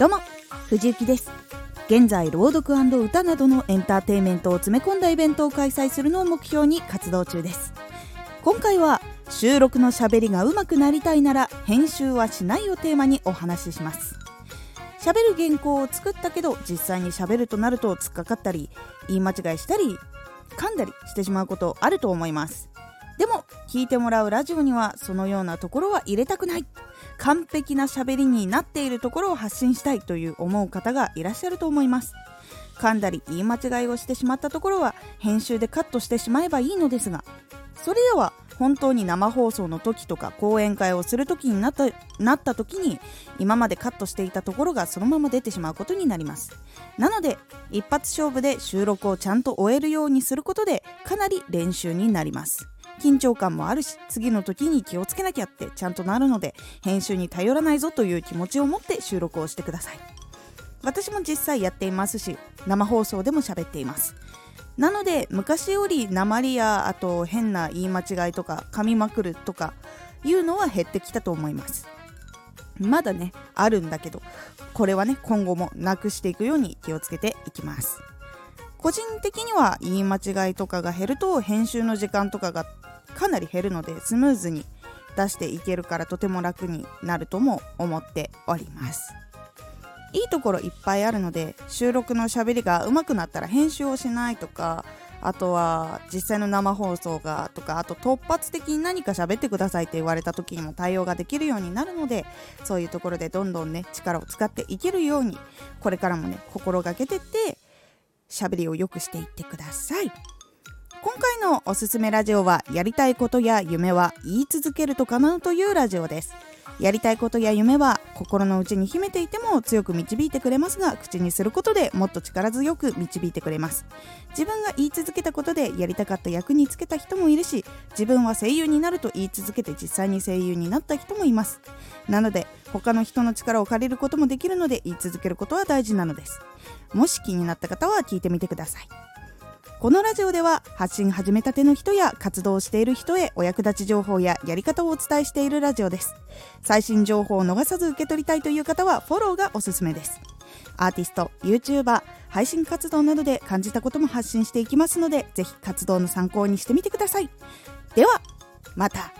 どうも藤幸です。現在朗読歌などのエンターテインメントを詰め込んだイベントを開催するのを目標に活動中です。今回は収録のしゃべりが上手くなりたいなら編集はしないをテーマにお話しします。喋る原稿を作ったけど実際に喋るとなると突っかかったり言い間違いしたり噛んだりしてしまうことあると思います。でも聞いてもらうラジオにはそのようなところは入れたくない。完璧な喋りになっているところを発信したいという思う方がいらっしゃると思います。噛んだり言い間違いをしてしまったところは編集でカットしてしまえばいいのですが。それでは本当に生放送の時とか講演会をする時になったなった時に今までカットしていたところがそのまま出てしまうことになります。なので一発勝負で収録をちゃんと終えるようにすることでかなり練習になります。緊張感もあるし次の時に気をつけなきゃってちゃんとなるので編集に頼らないぞという気持ちを持って収録をしてください。私も実際やっていますし生放送でも喋っています。なので昔より鉛やあと変な言い間違いとか噛みまくるとかいうのは減ってきたと思います。まだねあるんだけどこれはね今後もなくしていくように気をつけていきます。個人的には言い間違いとかが減ると編集の時間とかがかなり減るのでスムーズに出していけるからとても楽になるとも思っておりますいいところいっぱいあるので収録のしゃべりが上手くなったら編集をしないとかあとは実際の生放送がとかあと突発的に何か喋ってくださいって言われた時にも対応ができるようになるのでそういうところでどんどんね力を使っていけるようにこれからもね心がけてって喋りを良くしていってください。今回のおすすめラジオはやりたいことや夢は言い続けると叶うというラジオです。やりたいことや夢は心の内に秘めていても強く導いてくれますが口にすることでもっと力強く導いてくれます。自分が言い続けたことでやりたかった役につけた人もいるし自分は声優になると言い続けて実際に声優になった人もいます。なので他の人の力を借りることもできるので言い続けることは大事なのです。もし気になった方は聞いてみてください。このラジオでは発信始めたての人や活動している人へお役立ち情報ややり方をお伝えしているラジオです。最新情報を逃さず受け取りたいという方はフォローがおすすめです。アーティスト YouTuber 配信活動などで感じたことも発信していきますのでぜひ活動の参考にしてみてください。ではまた。